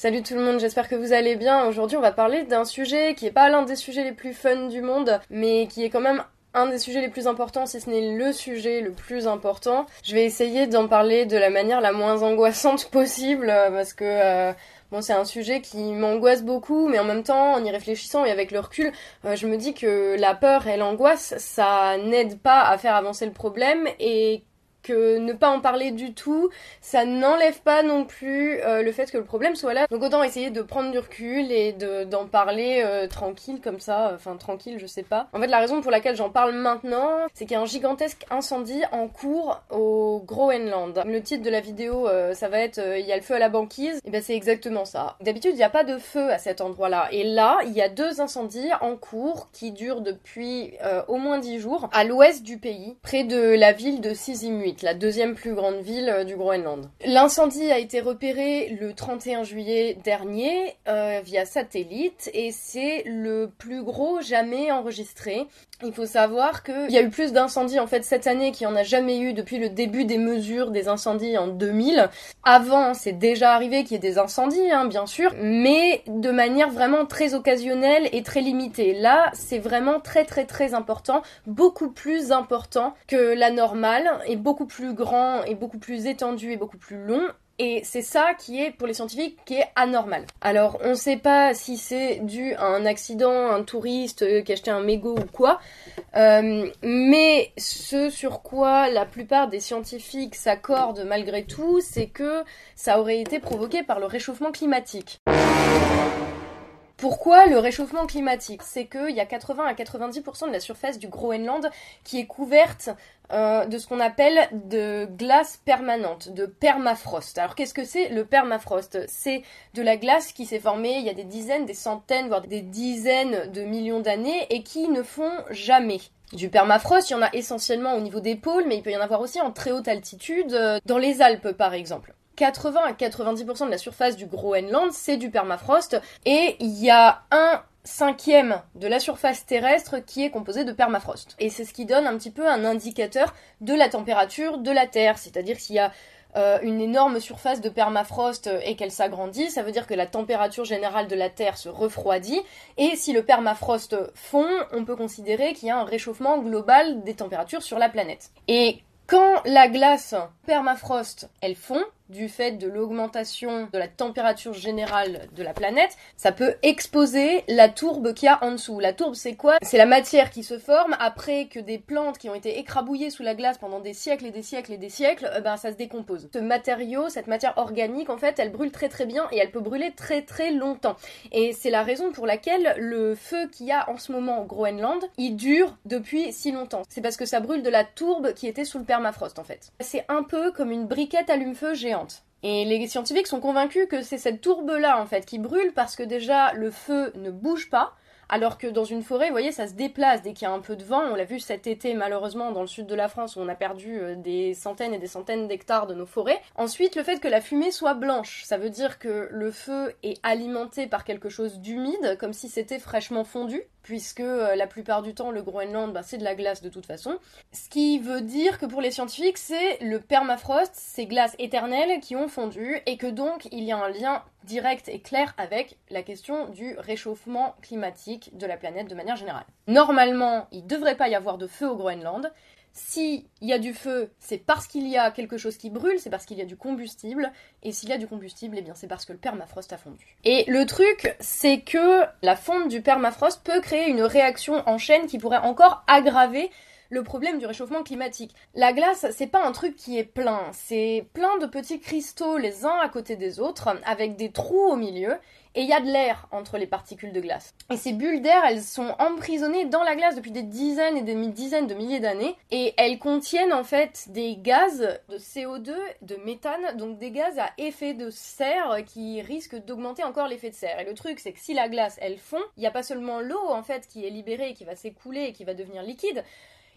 Salut tout le monde, j'espère que vous allez bien. Aujourd'hui, on va parler d'un sujet qui est pas l'un des sujets les plus fun du monde, mais qui est quand même un des sujets les plus importants, si ce n'est le sujet le plus important. Je vais essayer d'en parler de la manière la moins angoissante possible, euh, parce que euh, bon, c'est un sujet qui m'angoisse beaucoup, mais en même temps, en y réfléchissant et avec le recul, euh, je me dis que la peur et l'angoisse, ça n'aide pas à faire avancer le problème et ne pas en parler du tout, ça n'enlève pas non plus euh, le fait que le problème soit là. Donc autant essayer de prendre du recul et d'en parler euh, tranquille comme ça, enfin tranquille, je sais pas. En fait, la raison pour laquelle j'en parle maintenant, c'est qu'il y a un gigantesque incendie en cours au Groenland. Le titre de la vidéo, euh, ça va être il y a le feu à la banquise. Et ben c'est exactement ça. D'habitude, il n'y a pas de feu à cet endroit-là. Et là, il y a deux incendies en cours qui durent depuis au moins dix jours à l'ouest du pays, près de la ville de La deuxième plus grande ville euh, du Groenland. L'incendie a été repéré le 31 juillet dernier euh, via satellite et c'est le plus gros jamais enregistré. Il faut savoir qu'il y a eu plus d'incendies en fait cette année qu'il n'y en a jamais eu depuis le début des mesures des incendies en 2000. Avant, c'est déjà arrivé qu'il y ait des incendies, hein, bien sûr, mais de manière vraiment très occasionnelle et très limitée. Là, c'est vraiment très très très important, beaucoup plus important que la normale et beaucoup plus grand et beaucoup plus étendu et beaucoup plus long et c'est ça qui est, pour les scientifiques, qui est anormal. Alors, on ne sait pas si c'est dû à un accident, un touriste euh, qui a acheté un mégot ou quoi, euh, mais ce sur quoi la plupart des scientifiques s'accordent malgré tout, c'est que ça aurait été provoqué par le réchauffement climatique. Pourquoi le réchauffement climatique? C'est qu'il y a 80 à 90% de la surface du Groenland qui est couverte euh, de ce qu'on appelle de glace permanente, de permafrost. Alors qu'est-ce que c'est le permafrost? C'est de la glace qui s'est formée il y a des dizaines, des centaines, voire des dizaines de millions d'années et qui ne font jamais. Du permafrost, il y en a essentiellement au niveau des pôles, mais il peut y en avoir aussi en très haute altitude, euh, dans les Alpes par exemple. 80 à 90% de la surface du Groenland, c'est du permafrost. Et il y a un cinquième de la surface terrestre qui est composée de permafrost. Et c'est ce qui donne un petit peu un indicateur de la température de la Terre. C'est-à-dire s'il y a euh, une énorme surface de permafrost et qu'elle s'agrandit, ça veut dire que la température générale de la Terre se refroidit. Et si le permafrost fond, on peut considérer qu'il y a un réchauffement global des températures sur la planète. Et quand la glace permafrost, elle fond, du fait de l'augmentation de la température générale de la planète, ça peut exposer la tourbe qu'il y a en dessous. La tourbe, c'est quoi? C'est la matière qui se forme après que des plantes qui ont été écrabouillées sous la glace pendant des siècles et des siècles et des siècles, euh, ben ça se décompose. Ce matériau, cette matière organique, en fait, elle brûle très très bien et elle peut brûler très très longtemps. Et c'est la raison pour laquelle le feu qu'il y a en ce moment au Groenland, il dure depuis si longtemps. C'est parce que ça brûle de la tourbe qui était sous le permafrost en fait. C'est un peu comme une briquette allume-feu géante et les scientifiques sont convaincus que c'est cette tourbe-là, en fait, qui brûle parce que déjà, le feu ne bouge pas, alors que dans une forêt, vous voyez, ça se déplace dès qu'il y a un peu de vent. On l'a vu cet été, malheureusement, dans le sud de la France, où on a perdu euh, des centaines et des centaines d'hectares de nos forêts. Ensuite, le fait que la fumée soit blanche, ça veut dire que le feu est alimenté par quelque chose d'humide, comme si c'était fraîchement fondu puisque euh, la plupart du temps le Groenland bah, c'est de la glace de toute façon. Ce qui veut dire que pour les scientifiques c'est le permafrost, ces glaces éternelles qui ont fondu et que donc il y a un lien direct et clair avec la question du réchauffement climatique de la planète de manière générale. Normalement, il ne devrait pas y avoir de feu au Groenland, s'il y a du feu, c'est parce qu'il y a quelque chose qui brûle, c'est parce qu'il y a du combustible. Et s'il y a du combustible, eh bien c'est parce que le permafrost a fondu. Et le truc, c'est que la fonte du permafrost peut créer une réaction en chaîne qui pourrait encore aggraver le problème du réchauffement climatique. La glace, c'est pas un truc qui est plein, c'est plein de petits cristaux les uns à côté des autres, avec des trous au milieu, et il y a de l'air entre les particules de glace. Et ces bulles d'air, elles sont emprisonnées dans la glace depuis des dizaines et des dizaines de milliers d'années, et elles contiennent en fait des gaz de CO2, de méthane, donc des gaz à effet de serre qui risquent d'augmenter encore l'effet de serre. Et le truc, c'est que si la glace, elle fond, il n'y a pas seulement l'eau en fait qui est libérée, qui va s'écouler et qui va devenir liquide,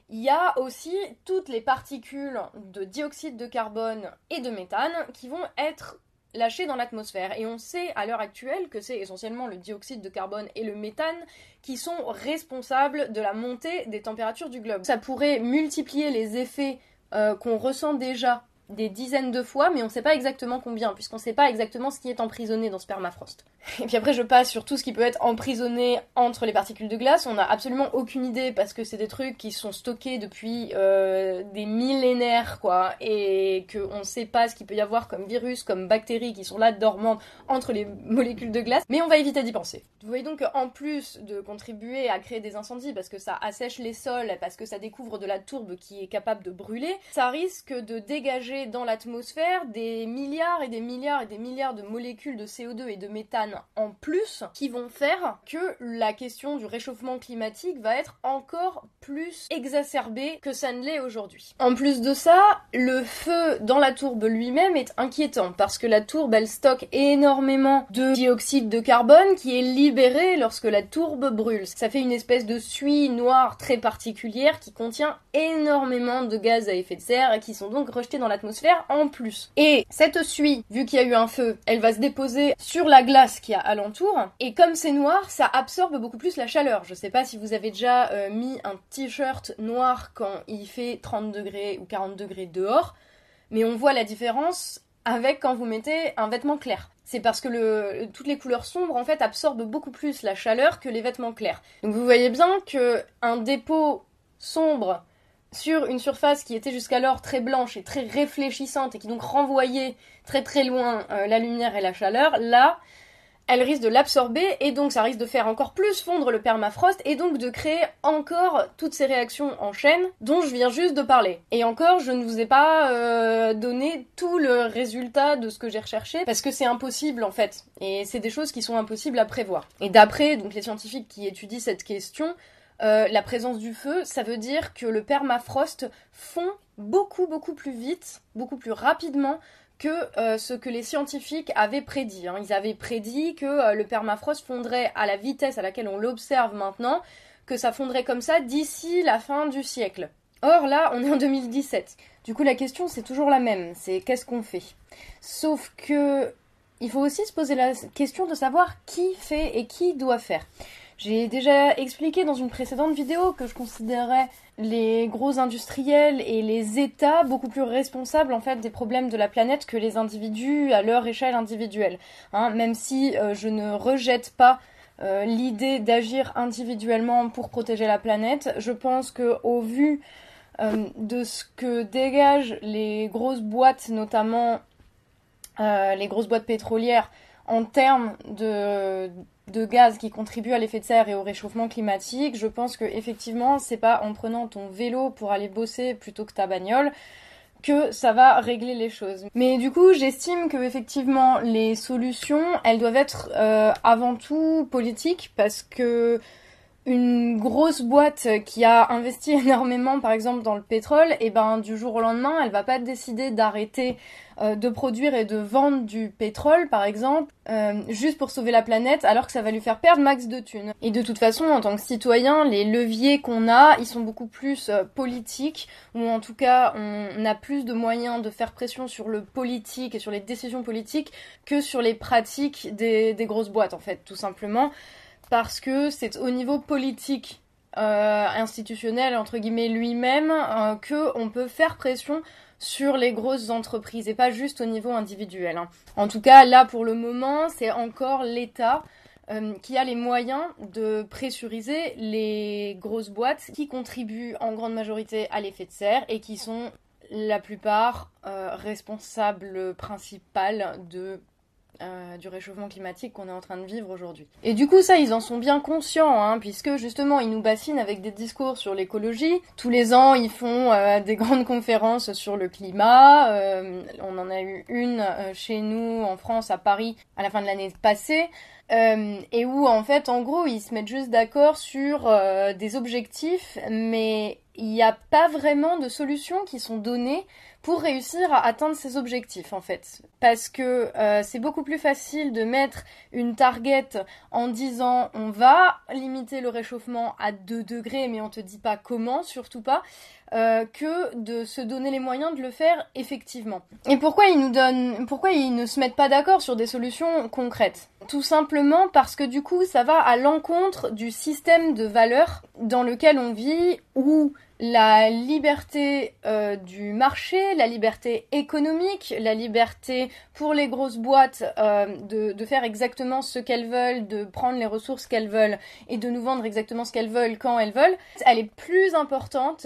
il y a aussi toutes les particules de dioxyde de carbone et de méthane qui vont être lâchées dans l'atmosphère. Et on sait à l'heure actuelle que c'est essentiellement le dioxyde de carbone et le méthane qui sont responsables de la montée des températures du globe. Ça pourrait multiplier les effets euh, qu'on ressent déjà des dizaines de fois, mais on ne sait pas exactement combien, puisqu'on ne sait pas exactement ce qui est emprisonné dans ce permafrost. Et puis après, je passe sur tout ce qui peut être emprisonné entre les particules de glace. On n'a absolument aucune idée, parce que c'est des trucs qui sont stockés depuis euh, des millénaires, quoi, et qu'on ne sait pas ce qu'il peut y avoir comme virus, comme bactéries qui sont là dormantes entre les molécules de glace, mais on va éviter d'y penser. Vous voyez donc qu'en plus de contribuer à créer des incendies, parce que ça assèche les sols, parce que ça découvre de la tourbe qui est capable de brûler, ça risque de dégager dans l'atmosphère des milliards et des milliards et des milliards de molécules de CO2 et de méthane en plus qui vont faire que la question du réchauffement climatique va être encore plus exacerbée que ça ne l'est aujourd'hui. En plus de ça, le feu dans la tourbe lui-même est inquiétant parce que la tourbe elle stocke énormément de dioxyde de carbone qui est libéré lorsque la tourbe brûle. Ça fait une espèce de suie noire très particulière qui contient énormément de gaz à effet de serre et qui sont donc rejetés dans en plus. Et cette suie, vu qu'il y a eu un feu, elle va se déposer sur la glace qui a alentour et comme c'est noir, ça absorbe beaucoup plus la chaleur. Je sais pas si vous avez déjà euh, mis un t-shirt noir quand il fait 30 degrés ou 40 degrés dehors, mais on voit la différence avec quand vous mettez un vêtement clair. C'est parce que toutes les couleurs sombres en fait absorbent beaucoup plus la chaleur que les vêtements clairs. Donc vous voyez bien que un dépôt sombre sur une surface qui était jusqu'alors très blanche et très réfléchissante et qui donc renvoyait très très loin euh, la lumière et la chaleur, là, elle risque de l'absorber et donc ça risque de faire encore plus fondre le permafrost et donc de créer encore toutes ces réactions en chaîne dont je viens juste de parler. Et encore, je ne vous ai pas euh, donné tout le résultat de ce que j'ai recherché parce que c'est impossible en fait. Et c'est des choses qui sont impossibles à prévoir. Et d'après donc les scientifiques qui étudient cette question, euh, la présence du feu, ça veut dire que le permafrost fond beaucoup beaucoup plus vite, beaucoup plus rapidement que euh, ce que les scientifiques avaient prédit. Hein. Ils avaient prédit que euh, le permafrost fondrait à la vitesse à laquelle on l'observe maintenant, que ça fondrait comme ça d'ici la fin du siècle. Or là, on est en 2017. Du coup, la question c'est toujours la même, c'est qu'est-ce qu'on fait? Sauf que il faut aussi se poser la question de savoir qui fait et qui doit faire. J'ai déjà expliqué dans une précédente vidéo que je considérais les gros industriels et les États beaucoup plus responsables en fait des problèmes de la planète que les individus à leur échelle individuelle. Hein, même si euh, je ne rejette pas euh, l'idée d'agir individuellement pour protéger la planète, je pense que au vu euh, de ce que dégagent les grosses boîtes, notamment les grosses boîtes pétrolières, en termes de, de gaz qui contribuent à l'effet de serre et au réchauffement climatique, je pense que effectivement, c'est pas en prenant ton vélo pour aller bosser plutôt que ta bagnole que ça va régler les choses. Mais du coup, j'estime que effectivement les solutions, elles doivent être euh, avant tout politiques parce que une grosse boîte qui a investi énormément par exemple dans le pétrole, et ben du jour au lendemain, elle va pas décider d'arrêter euh, de produire et de vendre du pétrole par exemple euh, juste pour sauver la planète alors que ça va lui faire perdre max de thunes. Et de toute façon, en tant que citoyen, les leviers qu'on a, ils sont beaucoup plus euh, politiques ou en tout cas, on a plus de moyens de faire pression sur le politique et sur les décisions politiques que sur les pratiques des grosses boîtes en fait, tout simplement parce que c'est au niveau politique, euh, institutionnel, entre guillemets, lui-même, euh, que on peut faire pression sur les grosses entreprises et pas juste au niveau individuel. Hein. En tout cas, là, pour le moment, c'est encore l'État euh, qui a les moyens de pressuriser les grosses boîtes qui contribuent en grande majorité à l'effet de serre et qui sont la plupart responsables principales de euh, du réchauffement climatique qu'on est en train de vivre aujourd'hui. Et du coup, ça, ils en sont bien conscients, hein, puisque justement, ils nous bassinent avec des discours sur l'écologie. Tous les ans, ils font euh, des grandes conférences sur le climat. Euh, on en a eu une chez nous, en France, à Paris, à la fin de l'année passée. et où en fait en gros ils se mettent juste d'accord sur des objectifs mais il n'y a pas vraiment de solutions qui sont données pour réussir à atteindre ces objectifs en fait. Parce que euh, c'est beaucoup plus facile de mettre une target en disant on va limiter le réchauffement à 2 degrés mais on te dit pas comment, surtout pas. Euh, que de se donner les moyens de le faire effectivement. Et pourquoi ils nous donnent, pourquoi ils ne se mettent pas d'accord sur des solutions concrètes? Tout simplement parce que du coup, ça va à l'encontre du système de valeurs dans lequel on vit, où la liberté euh, du marché, la liberté économique, la liberté pour les grosses boîtes euh, de, de, faire exactement ce qu'elles veulent, de prendre les ressources qu'elles veulent et de nous vendre exactement ce qu'elles veulent quand elles veulent, elle est plus importante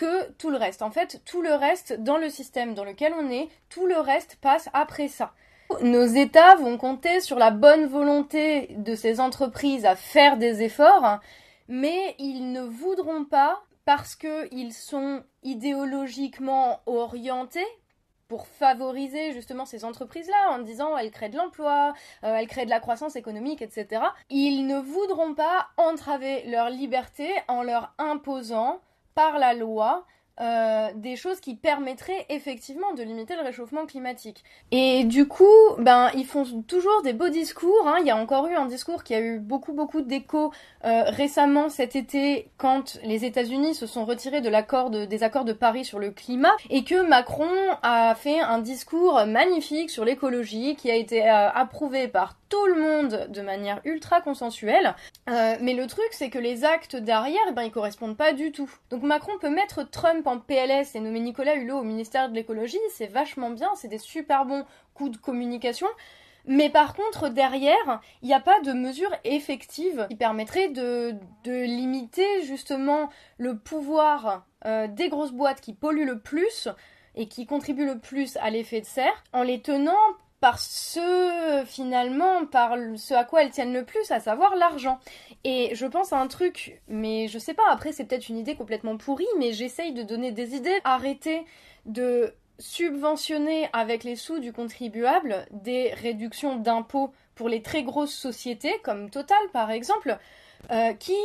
que tout le reste. En fait, tout le reste dans le système dans lequel on est, tout le reste passe après ça. Nos États vont compter sur la bonne volonté de ces entreprises à faire des efforts, mais ils ne voudront pas parce qu'ils sont idéologiquement orientés pour favoriser justement ces entreprises-là en disant elles créent de l'emploi, euh, elles créent de la croissance économique, etc. Ils ne voudront pas entraver leur liberté en leur imposant par la loi euh, des choses qui permettraient effectivement de limiter le réchauffement climatique. Et du coup, ben ils font toujours des beaux discours. Hein. Il y a encore eu un discours qui a eu beaucoup beaucoup d'écho euh, récemment cet été quand les États-Unis se sont retirés de l'accord des accords de Paris sur le climat et que Macron a fait un discours magnifique sur l'écologie qui a été euh, approuvé par tout le monde de manière ultra consensuelle. Mais le truc, c'est que les actes derrière, eh ben, ils correspondent pas du tout. Donc Macron peut mettre Trump PLS et nommer Nicolas Hulot au ministère de l'écologie, c'est vachement bien, c'est des super bons coups de communication. Mais par contre, derrière, il n'y a pas de mesures effectives qui permettraient de, limiter justement le pouvoir euh, des grosses boîtes qui polluent le plus et qui contribuent le plus à l'effet de serre en les tenant par ce finalement par ce à quoi elles tiennent le plus, à savoir l'argent. Et je pense à un truc, mais je sais pas, après c'est peut-être une idée complètement pourrie, mais j'essaye de donner des idées. Arrêter de subventionner avec les sous du contribuable des réductions d'impôts pour les très grosses sociétés, comme Total par exemple, euh, qui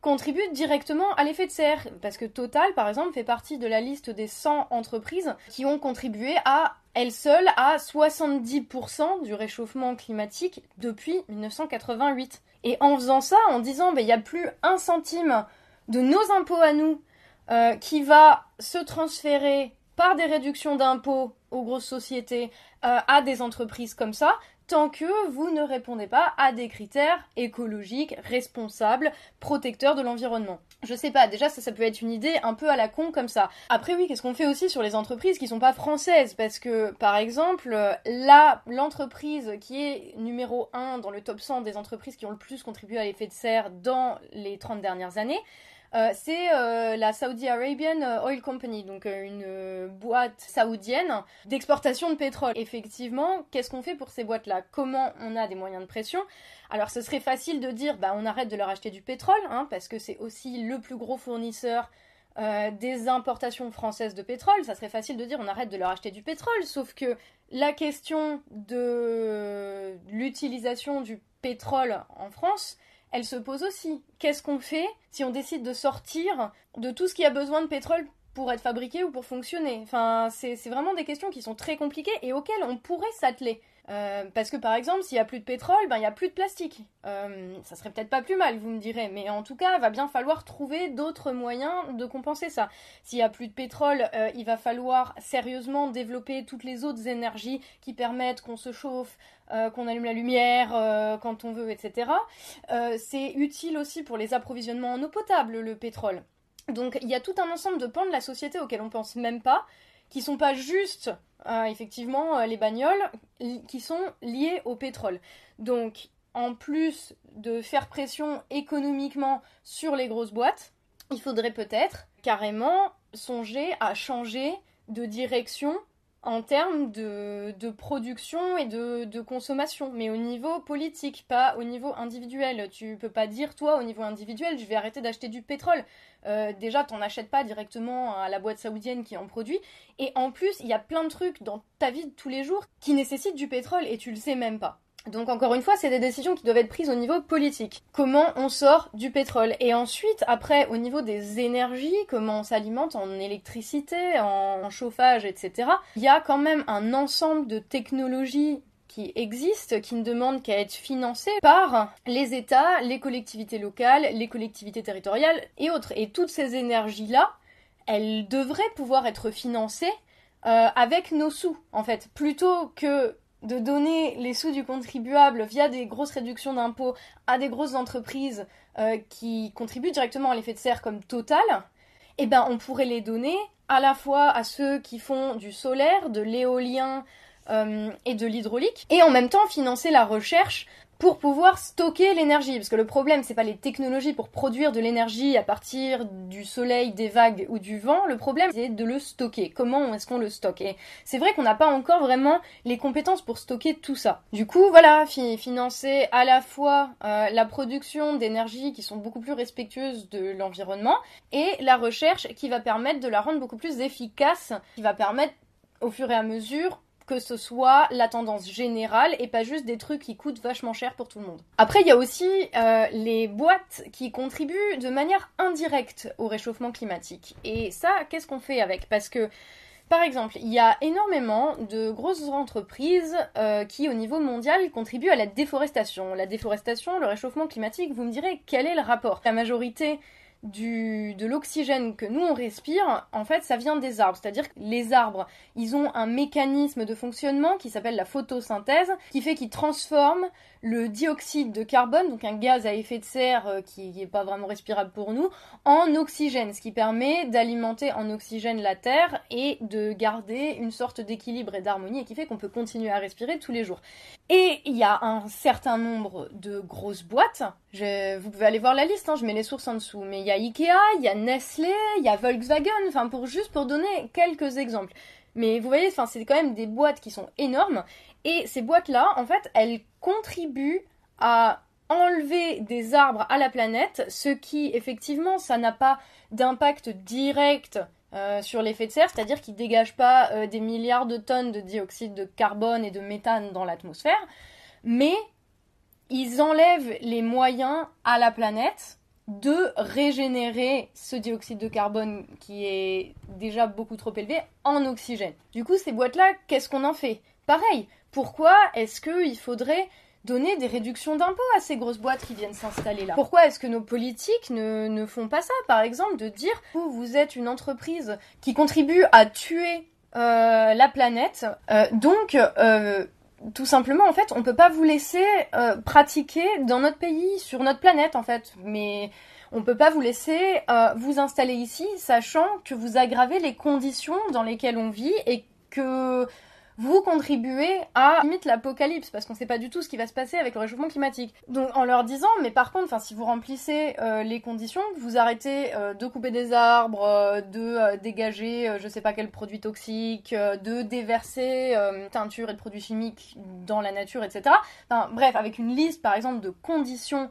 contribuent directement à l'effet de serre. Parce que Total, par exemple, fait partie de la liste des 100 entreprises qui ont contribué à elles seules à 70% du réchauffement climatique depuis 1988. Et en faisant ça, en disant, ben, il n'y a plus un centime de nos impôts à nous euh, qui va se transférer par des réductions d'impôts aux grosses sociétés euh, à des entreprises comme ça, tant que vous ne répondez pas à des critères écologiques, responsables, protecteurs de l'environnement. Je sais pas, déjà ça, ça peut être une idée un peu à la con comme ça. Après oui, qu'est-ce qu'on fait aussi sur les entreprises qui sont pas françaises? Parce que par exemple, là, l'entreprise qui est numéro 1 dans le top 100 des entreprises qui ont le plus contribué à l'effet de serre dans les 30 dernières années, euh, c'est euh, la Saudi Arabian euh, Oil Company, donc une boîte saoudienne d'exportation de pétrole. Effectivement, qu'est-ce qu'on fait pour ces boîtes-là? Comment on a des moyens de pression? Alors, ce serait facile de dire, bah, on arrête de leur acheter du pétrole, hein, parce que c'est aussi le plus gros fournisseur des importations françaises de pétrole, ça serait facile de dire on arrête de leur acheter du pétrole, sauf que la question de l'utilisation du pétrole en France, elle se pose aussi. Qu'est-ce qu'on fait si on décide de sortir de tout ce qui a besoin de pétrole pour être fabriqué ou pour fonctionner? Enfin, c'est vraiment des questions qui sont très compliquées et auxquelles on pourrait s'atteler. Euh, parce que par exemple, s'il n'y a plus de pétrole, ben il n'y a plus de plastique. Euh, ça serait peut-être pas plus mal, vous me direz, mais en tout cas, il va bien falloir trouver d'autres moyens de compenser ça. S'il n'y a plus de pétrole, euh, il va falloir sérieusement développer toutes les autres énergies qui permettent qu'on se chauffe, qu'on allume la lumière quand on veut, etc. C'est utile aussi pour les approvisionnements en eau potable, le pétrole. Donc il y a tout un ensemble de pans de la société auxquels on pense même pas, qui sont pas juste euh, effectivement euh, les bagnoles qui sont liées au pétrole. Donc, en plus de faire pression économiquement sur les grosses boîtes, il faudrait peut-être carrément songer à changer de direction en termes de, production et de, consommation, mais au niveau politique, pas au niveau individuel. Tu peux pas dire, toi, au niveau individuel, je vais arrêter d'acheter du pétrole. Euh, déjà, t'en achètes pas directement à la boîte saoudienne qui en produit. Et en plus, il y a plein de trucs dans ta vie de tous les jours qui nécessitent du pétrole et tu le sais même pas. Donc encore une fois, c'est des décisions qui doivent être prises au niveau politique. Comment on sort du pétrole Et ensuite, après, au niveau des énergies, comment on s'alimente en électricité, en chauffage, etc. Il y a quand même un ensemble de technologies qui existent, qui ne demandent qu'à être financées par les États, les collectivités locales, les collectivités territoriales et autres. Et toutes ces énergies-là, elle devrait pouvoir être financée euh, avec nos sous, en fait, plutôt que de donner les sous du contribuable via des grosses réductions d'impôts à des grosses entreprises euh, qui contribuent directement à l'effet de serre comme Total, eh ben on pourrait les donner à la fois à ceux qui font du solaire, de l'éolien euh, et de l'hydraulique, et en même temps financer la recherche pour pouvoir stocker l'énergie. Parce que le problème, c'est pas les technologies pour produire de l'énergie à partir du soleil, des vagues ou du vent. Le problème, c'est de le stocker. Comment est-ce qu'on le stocke? Et c'est vrai qu'on n'a pas encore vraiment les compétences pour stocker tout ça. Du coup, voilà, financer à la fois euh, la production d'énergie qui sont beaucoup plus respectueuses de l'environnement et la recherche qui va permettre de la rendre beaucoup plus efficace, qui va permettre au fur et à mesure que ce soit la tendance générale et pas juste des trucs qui coûtent vachement cher pour tout le monde. Après, il y a aussi euh, les boîtes qui contribuent de manière indirecte au réchauffement climatique. Et ça, qu'est-ce qu'on fait avec? Parce que par exemple, il y a énormément de grosses entreprises euh, qui, au niveau mondial, contribuent à la déforestation. La déforestation, le réchauffement climatique, vous me direz quel est le rapport? La majorité du, de l'oxygène que nous on respire, en fait, ça vient des arbres. C'est-à-dire que les arbres, ils ont un mécanisme de fonctionnement qui s'appelle la photosynthèse, qui fait qu'ils transforment le dioxyde de carbone, donc un gaz à effet de serre euh, qui n'est pas vraiment respirable pour nous, en oxygène, ce qui permet d'alimenter en oxygène la Terre et de garder une sorte d'équilibre et d'harmonie et qui fait qu'on peut continuer à respirer tous les jours. Et il y a un certain nombre de grosses boîtes, vous pouvez aller voir la liste, hein, je mets les sources en dessous, mais il y a Ikea, il y a Nestlé, il y a Volkswagen, enfin pour juste pour donner quelques exemples. Mais vous voyez, enfin, c'est quand même des boîtes qui sont énormes. Et ces boîtes-là, en fait, elles contribuent à enlever des arbres à la planète, ce qui, effectivement, ça n'a pas d'impact direct euh, sur l'effet de serre, c'est-à-dire qu'ils ne dégagent pas euh, des milliards de tonnes de dioxyde de carbone et de méthane dans l'atmosphère, mais ils enlèvent les moyens à la planète de régénérer ce dioxyde de carbone qui est déjà beaucoup trop élevé en oxygène. Du coup, ces boîtes-là, qu'est-ce qu'on en fait? Pareil, pourquoi est-ce qu'il faudrait donner des réductions d'impôts à ces grosses boîtes qui viennent s'installer là? Pourquoi est-ce que nos politiques ne, font pas ça? Par exemple, de dire, vous, vous êtes une entreprise qui contribue à tuer euh, la planète, euh, donc... Euh, tout simplement, en fait, on peut pas vous laisser euh, pratiquer dans notre pays, sur notre planète, en fait. Mais on peut pas vous laisser euh, vous installer ici, sachant que vous aggravez les conditions dans lesquelles on vit et que vous contribuez à limite l'apocalypse parce qu'on sait pas du tout ce qui va se passer avec le réchauffement climatique. Donc en leur disant mais par contre si vous remplissez euh, les conditions, vous arrêtez euh, de couper des arbres, euh, de dégager je sais pas quel produit toxique, de déverser teinture et de produits chimiques dans la nature etc. Bref avec une liste par exemple de conditions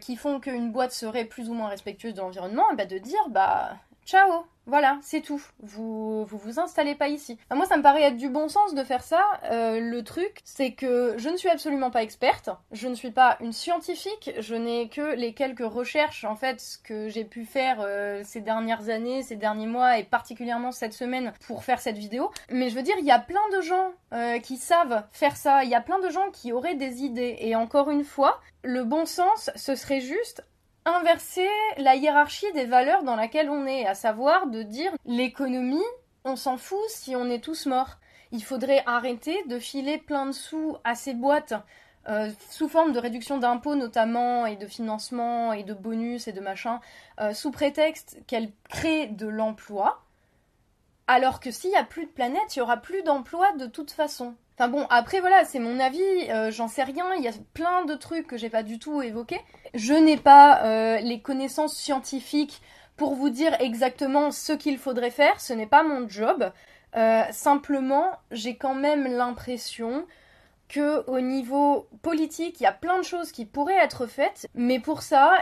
qui font qu'une boîte serait plus ou moins respectueuse de l'environnement, bah de dire bah ciao voilà, c'est tout. Vous, vous vous installez pas ici. moi, ça me paraît être du bon sens de faire ça. Euh, le truc, c'est que je ne suis absolument pas experte. Je ne suis pas une scientifique. Je n'ai que les quelques recherches, en fait, que j'ai pu faire euh, ces dernières années, ces derniers mois, et particulièrement cette semaine pour faire cette vidéo. Mais je veux dire, il y a plein de gens euh, qui savent faire ça. Il y a plein de gens qui auraient des idées. Et encore une fois, le bon sens, ce serait juste inverser la hiérarchie des valeurs dans laquelle on est, à savoir de dire l'économie, on s'en fout si on est tous morts. Il faudrait arrêter de filer plein de sous à ces boîtes euh, sous forme de réduction d'impôts notamment et de financement et de bonus et de machin, euh, sous prétexte qu'elles créent de l'emploi, alors que s'il n'y a plus de planète, il n'y aura plus d'emploi de toute façon. Enfin bon, après voilà, c'est mon avis, euh, j'en sais rien, il y a plein de trucs que j'ai pas du tout évoqués. Je n'ai pas euh, les connaissances scientifiques pour vous dire exactement ce qu'il faudrait faire, ce n'est pas mon job. Euh, simplement, j'ai quand même l'impression que au niveau politique, il y a plein de choses qui pourraient être faites, mais pour ça,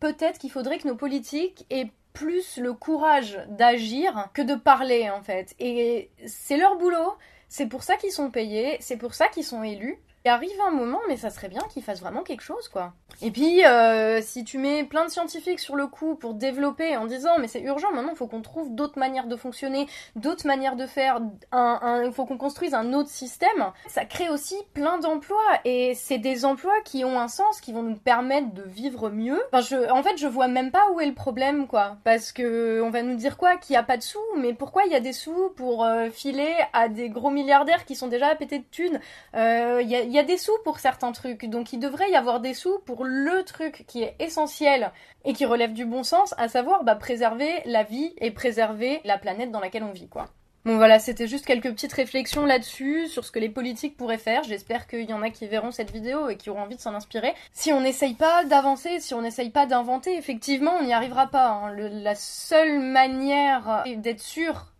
peut-être qu'il faudrait que nos politiques aient plus le courage d'agir que de parler en fait. Et c'est leur boulot, c'est pour ça qu'ils sont payés, c'est pour ça qu'ils sont élus. Il arrive un moment, mais ça serait bien qu'ils fassent vraiment quelque chose, quoi. Et puis, euh, si tu mets plein de scientifiques sur le coup pour développer en disant, mais c'est urgent, maintenant, il faut qu'on trouve d'autres manières de fonctionner, d'autres manières de faire, il faut qu'on construise un autre système, ça crée aussi plein d'emplois. Et c'est des emplois qui ont un sens, qui vont nous permettre de vivre mieux. En fait, je vois même pas où est le problème, quoi. Parce que on va nous dire quoi? Qu'il n'y a pas de sous, mais pourquoi il y a des sous pour euh, filer à des gros milliardaires qui sont déjà à péter de thunes? Euh, y, a, des sous pour certains trucs, donc il devrait y avoir des sous pour le truc qui est essentiel et qui relève du bon sens, à savoir bah, préserver la vie et préserver la planète dans laquelle on vit, quoi. Bon voilà, c'était juste quelques petites réflexions là-dessus, sur ce que les politiques pourraient faire. J'espère qu'il y en a qui verront cette vidéo et qui auront envie de s'en inspirer. Si on n'essaye pas d'avancer, si on n'essaye pas d'inventer, effectivement, on n'y arrivera pas. Hein. la seule manière d'être sûr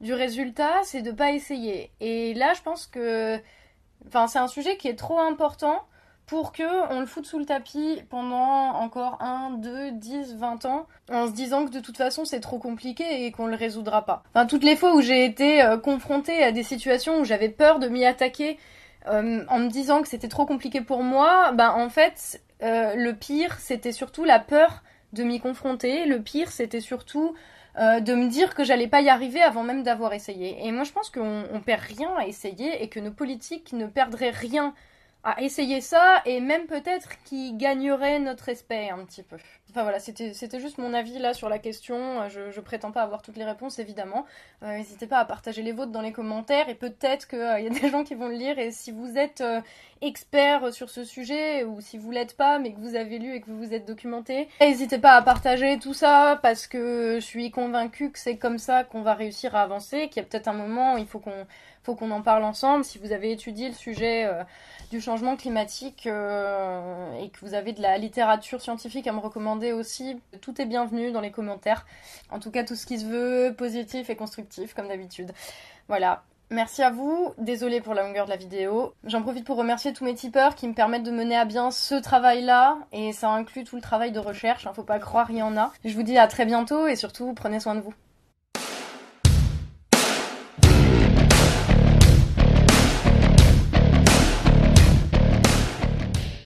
du résultat, c'est de pas essayer. Et là, je pense que... Enfin, c'est un sujet qui est trop important pour que on le foute sous le tapis pendant encore 1, 2, 10, 20 ans, en se disant que de toute façon c'est trop compliqué et qu'on le résoudra pas. Enfin, toutes les fois où j'ai été euh, confrontée à des situations où j'avais peur de m'y attaquer euh, en me disant que c'était trop compliqué pour moi, bah en fait, euh, le pire c'était surtout la peur de m'y confronter, le pire c'était surtout de me dire que j'allais pas y arriver avant même d'avoir essayé. Et moi je pense qu'on on perd rien à essayer et que nos politiques ne perdraient rien à essayer ça et même peut-être qui gagnerait notre respect un petit peu. Enfin voilà, c'était juste mon avis là sur la question. Je, je prétends pas avoir toutes les réponses évidemment. Euh, n'hésitez pas à partager les vôtres dans les commentaires et peut-être qu'il euh, y a des gens qui vont le lire et si vous êtes euh, expert sur ce sujet ou si vous l'êtes pas mais que vous avez lu et que vous vous êtes documenté, n'hésitez pas à partager tout ça parce que je suis convaincue que c'est comme ça qu'on va réussir à avancer, qu'il y a peut-être un moment il faut qu'on faut qu'on en parle ensemble. Si vous avez étudié le sujet du changement climatique euh, et que vous avez de la littérature scientifique à me recommander aussi, tout est bienvenu dans les commentaires. En tout cas, tout ce qui se veut positif et constructif, comme d'habitude. Voilà. Merci à vous, désolé pour la longueur de la vidéo. J'en profite pour remercier tous mes tipeurs qui me permettent de mener à bien ce travail-là, et ça inclut tout le travail de recherche, hein, faut pas croire, il y en a. Je vous dis à très bientôt, et surtout, prenez soin de vous.